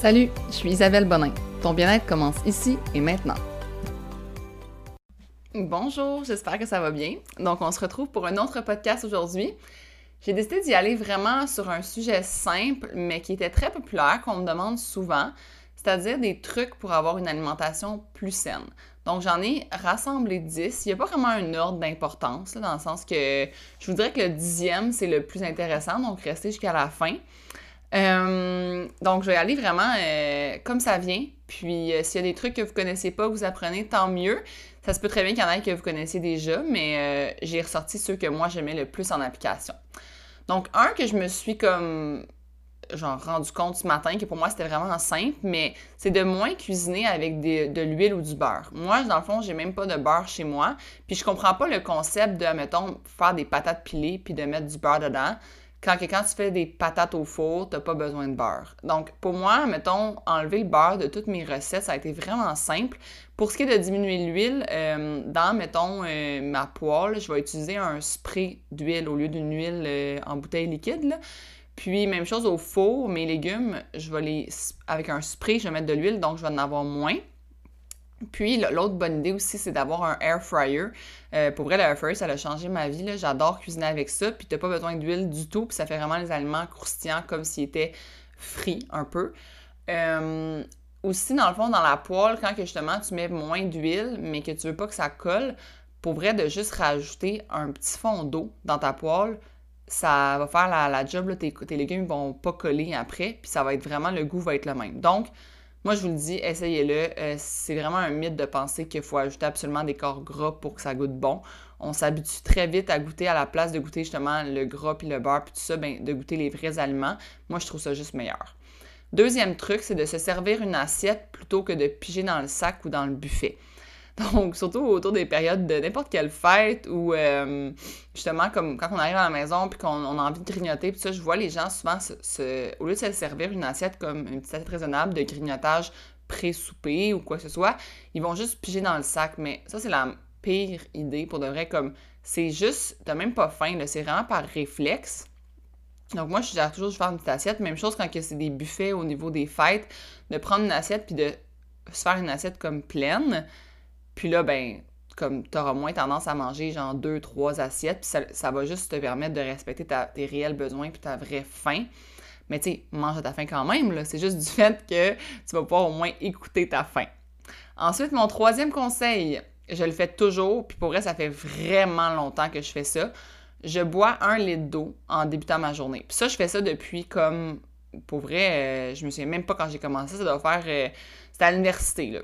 Salut, je suis Isabelle Bonin. Ton bien-être commence ici et maintenant. Bonjour, j'espère que ça va bien. Donc, on se retrouve pour un autre podcast aujourd'hui. J'ai décidé d'y aller vraiment sur un sujet simple, mais qui était très populaire, qu'on me demande souvent, c'est-à-dire des trucs pour avoir une alimentation plus saine. Donc, j'en ai rassemblé 10. Il n'y a pas vraiment un ordre d'importance, dans le sens que je voudrais que le dixième, c'est le plus intéressant, donc restez jusqu'à la fin. Euh, donc, je vais aller vraiment euh, comme ça vient. Puis, euh, s'il y a des trucs que vous connaissez pas, vous apprenez, tant mieux. Ça se peut très bien qu'il y en ait que vous connaissez déjà, mais j'ai ressorti ceux que moi j'aimais le plus en application. Donc, un que je me suis comme genre rendu compte ce matin que pour moi c'était vraiment simple, mais c'est de moins cuisiner avec de l'huile ou du beurre. Moi, dans le fond, j'ai même pas de beurre chez moi, puis je comprends pas le concept de, mettons, faire des patates pilées puis de mettre du beurre dedans quand, tu fais des patates au four, t'as pas besoin de beurre. Donc, pour moi, mettons, enlever le beurre de toutes mes recettes, ça a été vraiment simple. Pour ce qui est de diminuer l'huile, euh, dans, mettons, euh, ma poêle, je vais utiliser un spray d'huile au lieu d'une huile euh, en bouteille liquide. Puis, même chose au four, mes légumes, je vais les, avec un spray, je vais mettre de l'huile, donc je vais en avoir moins. Puis l'autre bonne idée aussi, c'est d'avoir un air fryer. Euh, pour vrai, le air fryer, ça a changé ma vie. J'adore cuisiner avec ça. Puis t'as pas besoin d'huile du tout. Puis ça fait vraiment les aliments croustillants comme s'ils étaient frits un peu. Euh, aussi, dans le fond, dans la poêle, quand que justement tu mets moins d'huile, mais que tu veux pas que ça colle, pour vrai, de juste rajouter un petit fond d'eau dans ta poêle, ça va faire la, job. Tes, tes légumes vont pas coller après. Puis ça va être vraiment, le goût va être le même. Donc, moi, je vous le dis, essayez-le. Euh, c'est vraiment un mythe de penser qu'il faut ajouter absolument des corps gras pour que ça goûte bon. On s'habitue très vite à goûter à la place de goûter justement le gras puis le beurre puis tout ça, ben, de goûter les vrais aliments. Moi, je trouve ça juste meilleur. Deuxième truc, c'est de se servir une assiette plutôt que de piger dans le sac ou dans le buffet. Donc, surtout autour des périodes de n'importe quelle fête ou euh, justement, comme quand on arrive à la maison puis qu'on a envie de grignoter, puis ça, je vois les gens souvent, au lieu de se servir une assiette comme une petite assiette raisonnable de grignotage pré-souper ou quoi que ce soit, ils vont juste piger dans le sac. Mais ça, c'est la pire idée pour de vrai. Comme, c'est juste, t'as même pas faim, c'est vraiment par réflexe. Donc moi, je gère toujours de faire une petite assiette. Même chose quand c'est des buffets au niveau des fêtes, de prendre une assiette puis de se faire une assiette comme pleine. Puis là, ben, comme tu auras moins tendance à manger genre deux, trois assiettes, puis ça, va juste te permettre de respecter tes réels besoins puis ta vraie faim. Mais tu sais, mange à ta faim quand même, là. C'est juste du fait que tu vas pouvoir au moins écouter ta faim. Ensuite, mon troisième conseil, je le fais toujours, puis pour vrai, ça fait vraiment longtemps que je fais ça. Je bois un litre d'eau en débutant ma journée. Puis ça, je fais ça depuis comme, pour vrai, euh, je me souviens même pas quand j'ai commencé, ça doit faire, euh, c'était à l'université, là.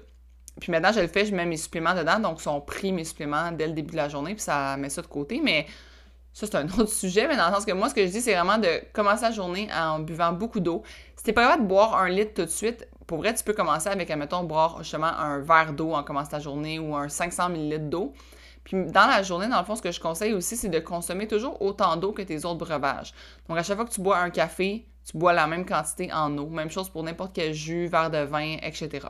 Puis maintenant, je le fais, je mets mes suppléments dedans, donc ils sont pris mes suppléments dès le début de la journée, puis ça met ça de côté. Mais ça, c'est un autre sujet, mais dans le sens que moi, ce que je dis, c'est vraiment de commencer la journée en buvant beaucoup d'eau. Si pas capable de boire un litre tout de suite, pour vrai, tu peux commencer avec, admettons, boire justement un verre d'eau en commençant ta journée ou un 500 ml d'eau. Puis dans la journée, dans le fond, ce que je conseille aussi, c'est de consommer toujours autant d'eau que tes autres breuvages. Donc à chaque fois que tu bois un café, tu bois la même quantité en eau. Même chose pour n'importe quel jus, verre de vin, etc.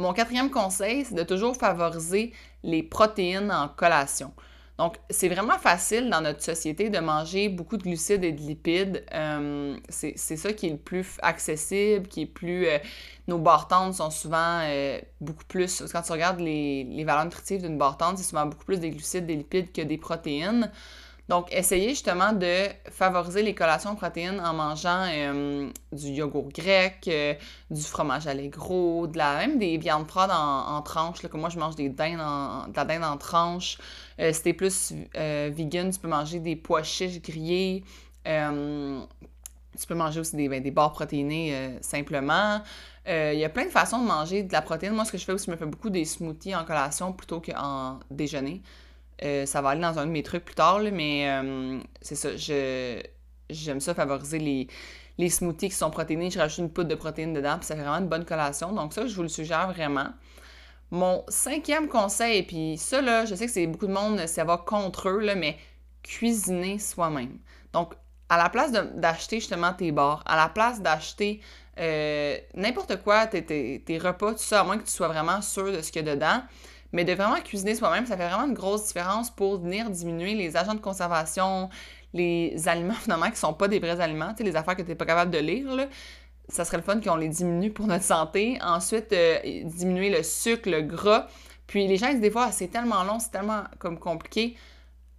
Mon quatrième conseil, c'est de toujours favoriser les protéines en collation. Donc, c'est vraiment facile dans notre société de manger beaucoup de glucides et de lipides. Euh, c'est ça qui est le plus accessible, qui est plus... Euh, nos barres sont souvent euh, beaucoup plus... Quand tu regardes les, les valeurs nutritives d'une barre c'est souvent beaucoup plus des glucides, des lipides que des protéines. Donc, essayez justement de favoriser les collations protéines en mangeant euh, du yogourt grec, euh, du fromage allégro, de la, même des viandes froides en, tranches. comme moi, je mange des dindes en, de la dinde en tranches. Euh, si t'es plus vegan, tu peux manger des pois chiches grillés. tu peux manger aussi des, ben, des barres protéinées simplement. Il y a plein de façons de manger de la protéine. Moi, ce que je fais aussi, je me fais beaucoup des smoothies en collation plutôt qu'en déjeuner. Euh, ça va aller dans un de mes trucs plus tard, mais euh, c'est ça. j'aime ça favoriser les, les smoothies qui sont protéinés. Je rajoute une poudre de protéines dedans, puis ça fait vraiment une bonne collation. Donc, ça, je vous le suggère vraiment. Mon cinquième conseil, puis ça, là, je sais que c'est beaucoup de monde, ça va contre eux, là, mais cuisiner soi-même. Donc, à la place d'acheter justement tes bars, à la place d'acheter euh, n'importe quoi, tes, tes, tes, repas, tout ça, à moins que tu sois vraiment sûr de ce qu'il y a dedans, mais de vraiment cuisiner soi-même, ça fait vraiment une grosse différence pour venir diminuer les agents de conservation, les aliments finalement qui sont pas des vrais aliments, les affaires que tu n'es pas capable de lire. Ça serait le fun qu'on les diminue pour notre santé. Ensuite, euh, diminuer le sucre, le gras. Puis les gens disent des fois, c'est tellement long, c'est tellement comme compliqué.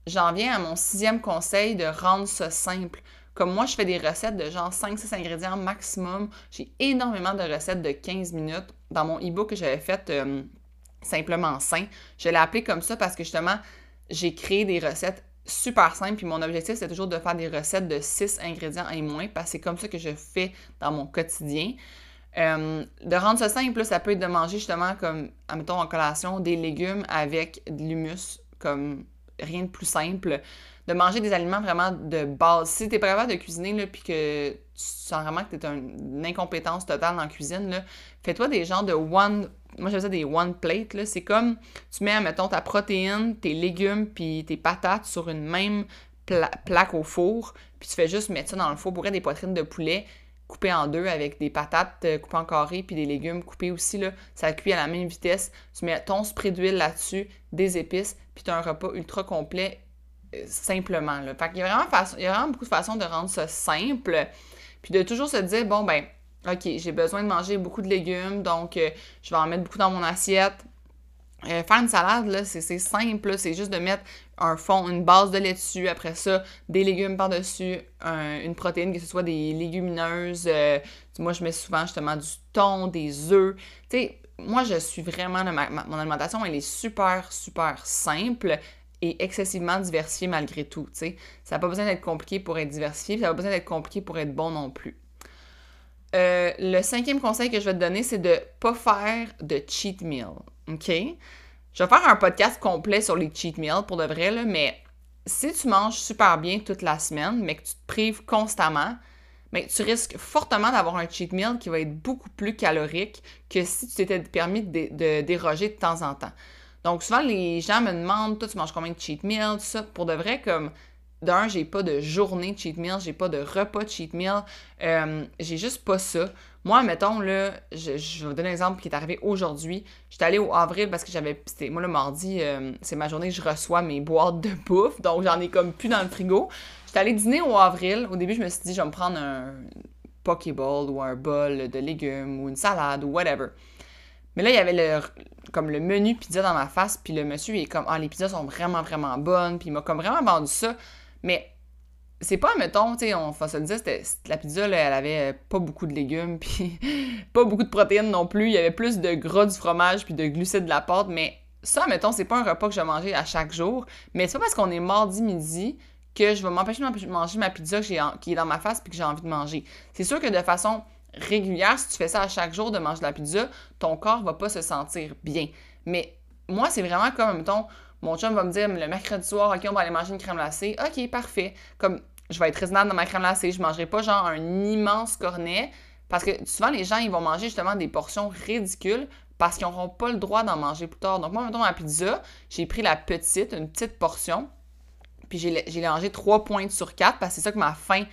J'en viens à mon sixième conseil de rendre ça simple. Comme moi, je fais des recettes de genre 5-6 ingrédients maximum. J'ai énormément de recettes de 15 minutes. Dans mon e-book que j'avais fait euh, simplement sain, je l'ai appelé comme ça parce que justement, j'ai créé des recettes super simples. Puis mon objectif, c'est toujours de faire des recettes de 6 ingrédients et moins parce que c'est comme ça que je fais dans mon quotidien. Euh, de rendre ça simple, ça peut être de manger justement comme, admettons en collation, des légumes avec de l'humus, comme rien de plus simple de manger des aliments vraiment de base. Si t'es pas capable de cuisiner, là, puis que tu sens vraiment que t'es une incompétence totale en cuisine, fais-toi des genres de one... Moi, j'appelle ça des one plate, là. C'est comme, tu mets, mettons, ta protéine, tes légumes, puis tes patates sur une même plaque au four, puis tu fais juste mettre ça dans le four. Pour des poitrines de poulet coupées en deux avec des patates euh, coupées en carré, puis des légumes coupés aussi, là. Ça cuit à la même vitesse. Tu mets ton spray d'huile là-dessus, des épices, puis tu as un repas ultra complet simplement. Là. Fait y, il y a vraiment beaucoup de façons de rendre ça simple. Puis de toujours se dire, bon, ben, OK, j'ai besoin de manger beaucoup de légumes, donc euh, je vais en mettre beaucoup dans mon assiette. Euh, faire une salade, là, c'est simple, c'est juste de mettre un fond, une base de lait dessus, après ça, des légumes par-dessus, une protéine, que ce soit des légumineuses. Euh, moi, je mets souvent justement du thon, des œufs. Tu sais, moi, je suis vraiment, mon alimentation, elle est super, super simple et excessivement diversifié malgré tout. sais. Ça n'a pas besoin d'être compliqué pour être diversifié, ça n'a pas besoin d'être compliqué pour être bon non plus. Euh, le cinquième conseil que je vais te donner, c'est de pas faire de cheat meal. OK? Je vais faire un podcast complet sur les cheat meals pour de vrai, là, mais si tu manges super bien toute la semaine, mais que tu te prives constamment, mais tu risques fortement d'avoir un cheat meal qui va être beaucoup plus calorique que si tu t'étais permis de déroger de temps en temps. Donc, souvent, les gens me demandent, toi, tu manges combien de cheat meals. Pour de vrai, comme, d'un, j'ai pas de journée de cheat meal, j'ai pas de repas de cheat meal, euh, j'ai juste pas ça. Moi, mettons, là, je, vais vous donner un exemple qui est arrivé aujourd'hui. J'étais allée au avril parce que j'avais. Moi, le mardi, euh, c'est ma journée, je reçois mes boîtes de bouffe, donc j'en ai comme plus dans le frigo. J'étais allée dîner au avril. Au début, je me suis dit, je vais me prendre un Pokéball ou un bol de légumes ou une salade ou whatever. Mais là, il y avait le, comme le menu pizza dans ma face, puis le monsieur il est comme Ah, les pizzas sont vraiment, vraiment bonnes, puis il m'a comme vraiment vendu ça. Mais c'est pas, mettons, tu sais, on va se le dire, la pizza, elle avait pas beaucoup de légumes, puis pas beaucoup de protéines non plus. Il y avait plus de gras du fromage, puis de glucides de la pâte, mais ça, mettons, c'est pas un repas que je vais manger à chaque jour. Mais c'est pas parce qu'on est mardi midi que je vais m'empêcher de manger ma pizza qui est dans ma face, puis que j'ai envie de manger. C'est sûr que de façon régulière, si tu fais ça à chaque jour de manger de la pizza, ton corps va pas se sentir bien. Mais moi, c'est vraiment comme, mettons, mon chum va me dire le mercredi soir, OK, on va aller manger une crème glacée. OK, parfait. Comme je vais être raisonnable dans ma crème glacée, je mangerai pas genre un immense cornet. Parce que souvent, les gens, ils vont manger justement des portions ridicules parce qu'ils n'auront pas le droit d'en manger plus tard. Donc, moi, mettons, ma pizza, j'ai pris la petite, une petite portion, puis j'ai mangé trois pointes sur quatre parce que c'est ça que ma faim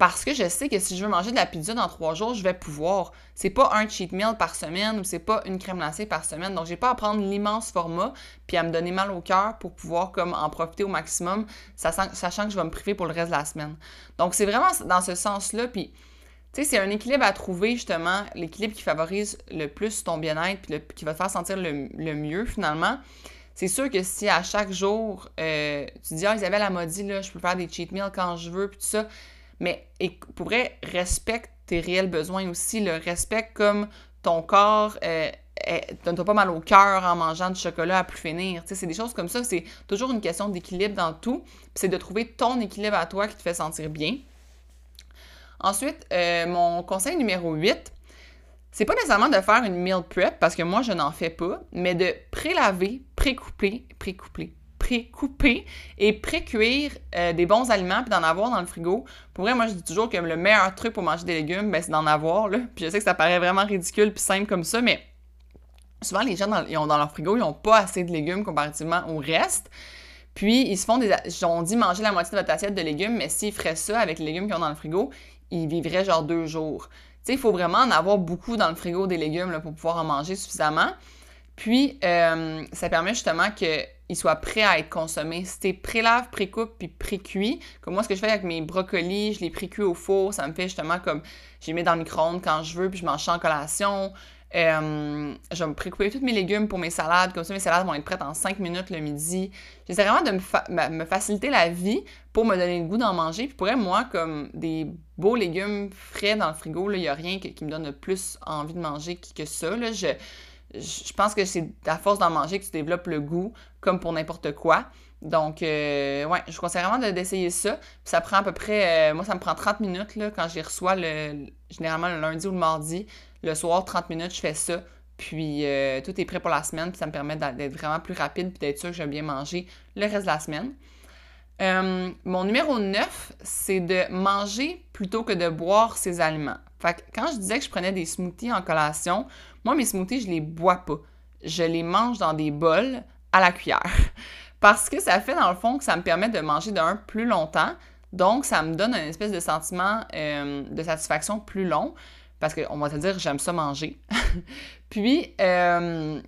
parce que je sais que si je veux manger de la pizza dans trois jours, je vais pouvoir. C'est pas un cheat meal par semaine ou c'est pas une crème glacée par semaine. Donc, j'ai pas à prendre l'immense format puis à me donner mal au cœur pour pouvoir comme en profiter au maximum, sachant que je vais me priver pour le reste de la semaine. Donc, c'est vraiment dans ce sens-là. Puis, tu sais, c'est un équilibre à trouver, justement, l'équilibre qui favorise le plus ton bien-être puis qui va te faire sentir le, mieux, finalement. C'est sûr que si à chaque jour, euh, tu dis, ah, Isabelle, elle m'a dit, là, je peux faire des cheat meals quand je veux, puis tout ça mais et, pour vrai, respecte tes réels besoins aussi. Le respecte comme ton corps euh, donne pas mal au cœur en mangeant du chocolat à plus finir. C'est des choses comme ça. C'est toujours une question d'équilibre dans tout. C'est de trouver ton équilibre à toi qui te fait sentir bien. Ensuite, euh, mon conseil numéro 8, c'est pas nécessairement de faire une meal prep parce que moi je n'en fais pas, mais de pré-laver, pré-couper, pré-couper, pré-couper et pré-cuire euh, des bons aliments puis d'en avoir dans le frigo. Pour vrai, moi, je dis toujours que le meilleur truc pour manger des légumes, ben, c'est d'en avoir. Là. Puis je sais que ça paraît vraiment ridicule puis simple comme ça, mais souvent, les gens, dans, dans leur frigo, ils n'ont pas assez de légumes comparativement au reste. Puis, ils se font des... On dit manger la moitié de votre assiette de légumes, mais s'ils feraient ça avec les légumes qu'ils ont dans le frigo, ils vivraient genre deux jours. Tu sais, il faut vraiment en avoir beaucoup dans le frigo des légumes pour pouvoir en manger suffisamment. Puis, euh, ça permet justement que soit prêt à être consommé. Si t'es pré-lave, pré-coupe, puis pré-cuit, comme moi, ce que je fais avec mes brocolis, je les pré-cuis au four, ça me fait justement comme, j'ai mis dans le micro-ondes quand je veux, puis je mange en collation. Euh, je vais me précouper tous mes légumes pour mes salades. Comme ça, mes salades vont être prêtes en 5 minutes le midi. J'essaie vraiment de me, faciliter la vie pour me donner le goût d'en manger. Puis pour moi, comme des beaux légumes frais dans le frigo, il n'y a rien qui me donne plus envie de manger que ça. Là. Je, je pense que c'est à force d'en manger que tu développes le goût, comme pour n'importe quoi. Donc, euh, ouais, je conseille vraiment d'essayer ça. ça prend à peu près, euh, moi, ça me prend 30 minutes là, quand j'y reçois le, généralement le lundi ou le mardi. Le soir, 30 minutes, je fais ça. Puis euh, tout est prêt pour la semaine. Puis ça me permet d'être vraiment plus rapide puis d'être sûr que je vais bien manger le reste de la semaine. mon numéro 9, c'est de manger plutôt que de boire ses aliments. Fait que quand je disais que je prenais des smoothies en collation, moi, mes smoothies, je les bois pas. Je les mange dans des bols à la cuillère. Parce que ça fait, dans le fond, que ça me permet de manger d'un plus longtemps. Donc, ça me donne un espèce de sentiment euh, de satisfaction plus long. Parce qu'on va te dire, j'aime ça manger. Puis, euh,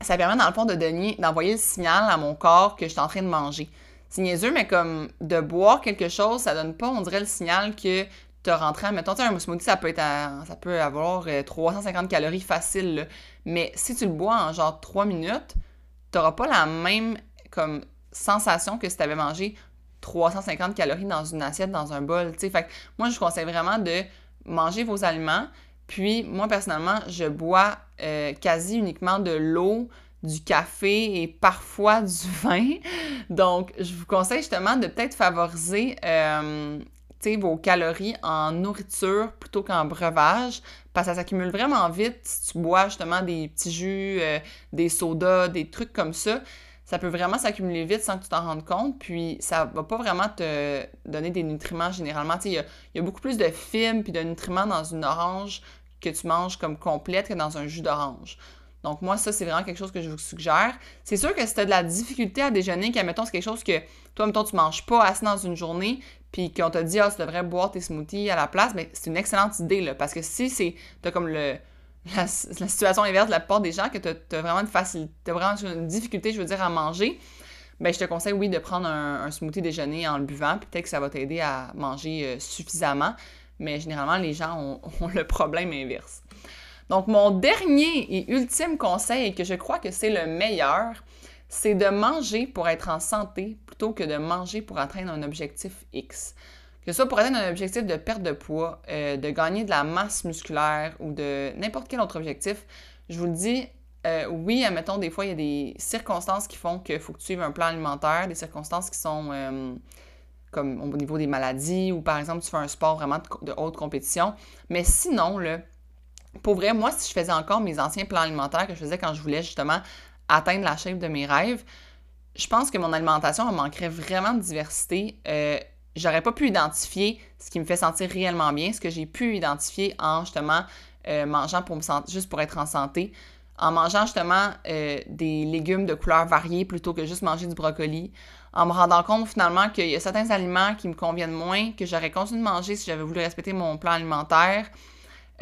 ça permet, dans le fond, de d'envoyer le signal à mon corps que je suis en train de manger. C'est niaiseux, mais comme de boire quelque chose, ça donne pas, on dirait, le signal que tu as rentré, mettons, un smoothie, ça peut, être ça peut avoir 350 euh, calories facile, mais si tu le bois en genre 3 minutes, tu n'auras pas la même comme sensation que si tu avais mangé 350 calories dans une assiette, dans un bol. Fait que moi, je vous conseille vraiment de manger vos aliments. Puis, moi, personnellement, je bois euh, quasi uniquement de l'eau, du café et parfois du vin. Donc, je vous conseille justement de peut-être favoriser euh, vos calories en nourriture plutôt qu'en breuvage, parce que ça s'accumule vraiment vite si tu bois justement des petits jus, euh, des sodas, des trucs comme ça. Ça peut vraiment s'accumuler vite sans que tu t'en rendes compte, puis ça va pas vraiment te donner des nutriments généralement. Il y a, beaucoup plus de fibres puis de nutriments dans une orange que tu manges comme complète que dans un jus d'orange. Donc, moi, ça, c'est vraiment quelque chose que je vous suggère. C'est sûr que si tu as de la difficulté à déjeuner, qu'admettons, c'est quelque chose que toi, mettons, tu manges pas assez dans une journée, puis qu'on t'a dit, ah, tu devrais boire tes smoothies à la place, mais c'est une excellente idée, là. Parce que si c'est, t'as comme le, la, situation inverse de la plupart des gens, que tu as, vraiment une facilité, as vraiment une difficulté, je veux dire, à manger, ben je te conseille, oui, de prendre un, smoothie déjeuner en le buvant, puis peut-être que ça va t'aider à manger euh, suffisamment. Mais généralement, les gens ont le problème inverse. Donc, mon dernier et ultime conseil, et que je crois que c'est le meilleur, c'est de manger pour être en santé plutôt que de manger pour atteindre un objectif X. Que soit pour atteindre un objectif de perte de poids, euh, de gagner de la masse musculaire ou de n'importe quel autre objectif, je vous le dis, euh, oui, admettons, des fois, il y a des circonstances qui font qu'il faut que tu suives un plan alimentaire, des circonstances qui sont euh, comme au niveau des maladies ou par exemple, tu fais un sport vraiment de, de haute compétition. Mais sinon, là, pour vrai, moi, si je faisais encore mes anciens plans alimentaires que je faisais quand je voulais justement atteindre la shape de mes rêves, je pense que mon alimentation en manquerait vraiment de diversité. Euh, j'aurais pas pu identifier ce qui me fait sentir réellement bien, ce que j'ai pu identifier en justement euh, mangeant pour juste pour être en santé, en mangeant justement euh, des légumes de couleurs variées plutôt que juste manger du brocoli, en me rendant compte finalement qu'il y a certains aliments qui me conviennent moins, que j'aurais continué de manger si j'avais voulu respecter mon plan alimentaire,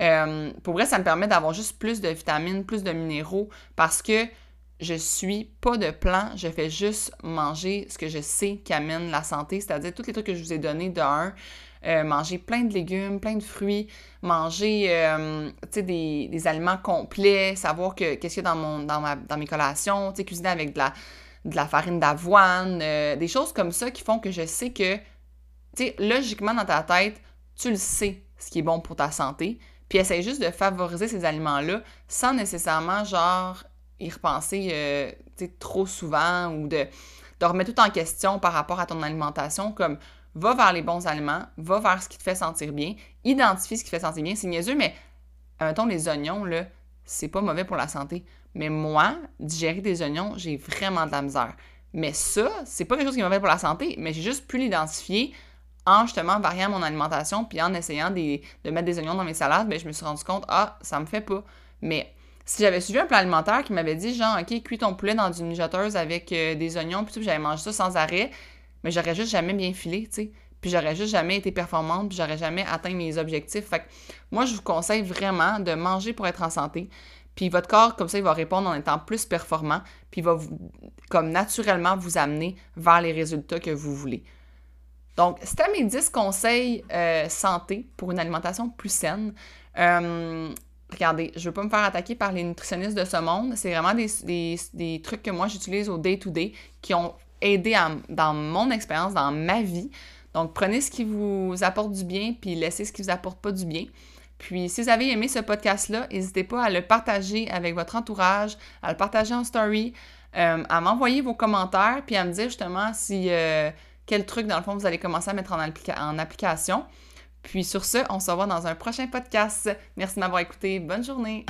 euh, pour vrai, ça me permet d'avoir juste plus de vitamines, plus de minéraux parce que je suis pas de plan, je fais juste manger ce que je sais qui amène la santé, c'est-à-dire tous les trucs que je vous ai donnés de un. Euh, manger plein de légumes, plein de fruits, manger euh, des, des, aliments complets, savoir que qu'est-ce qu'il y a dans, mon, dans, ma, dans mes collations, cuisiner avec de la, de la farine d'avoine, des choses comme ça qui font que je sais que, logiquement dans ta tête, tu le sais ce qui est bon pour ta santé, puis essaye juste de favoriser ces aliments-là sans nécessairement, genre, y repenser euh, trop souvent ou de, de remettre tout en question par rapport à ton alimentation, comme va vers les bons aliments, va vers ce qui te fait sentir bien, identifie ce qui te fait sentir bien. C'est niaiseux, mais mettons les oignons, là, c'est pas mauvais pour la santé. Mais moi, digérer des oignons, j'ai vraiment de la misère. Mais ça, c'est pas quelque chose qui est mauvais pour la santé, mais j'ai juste pu l'identifier en justement variant mon alimentation puis en essayant de mettre des oignons dans mes salades, mais je me suis rendu compte, ah, ça me fait pas. Mais si j'avais suivi un plan alimentaire qui m'avait dit, genre, OK, cuis ton poulet dans une mijoteuse avec euh, des oignons, puis j'avais mangé ça sans arrêt, mais j'aurais juste jamais bien filé, tu sais. Puis j'aurais juste jamais été performante, puis j'aurais jamais atteint mes objectifs. Fait que moi, je vous conseille vraiment de manger pour être en santé. Puis votre corps, comme ça, il va répondre en étant plus performant, puis il va vous, comme naturellement vous amener vers les résultats que vous voulez. Donc, c'était mes 10 conseils euh, santé pour une alimentation plus saine. Euh, regardez, je veux pas me faire attaquer par les nutritionnistes de ce monde. C'est vraiment des, trucs que moi j'utilise au day-to-day qui ont aidé dans mon expérience, dans ma vie. Donc, prenez ce qui vous apporte du bien, puis laissez ce qui vous apporte pas du bien. Puis, si vous avez aimé ce podcast-là, n'hésitez pas à le partager avec votre entourage, à le partager en story, euh, à m'envoyer vos commentaires, puis à me dire justement si quel truc, dans le fond, vous allez commencer à mettre en application. Puis sur ce, on se revoit dans un prochain podcast. Merci de m'avoir écouté. Bonne journée!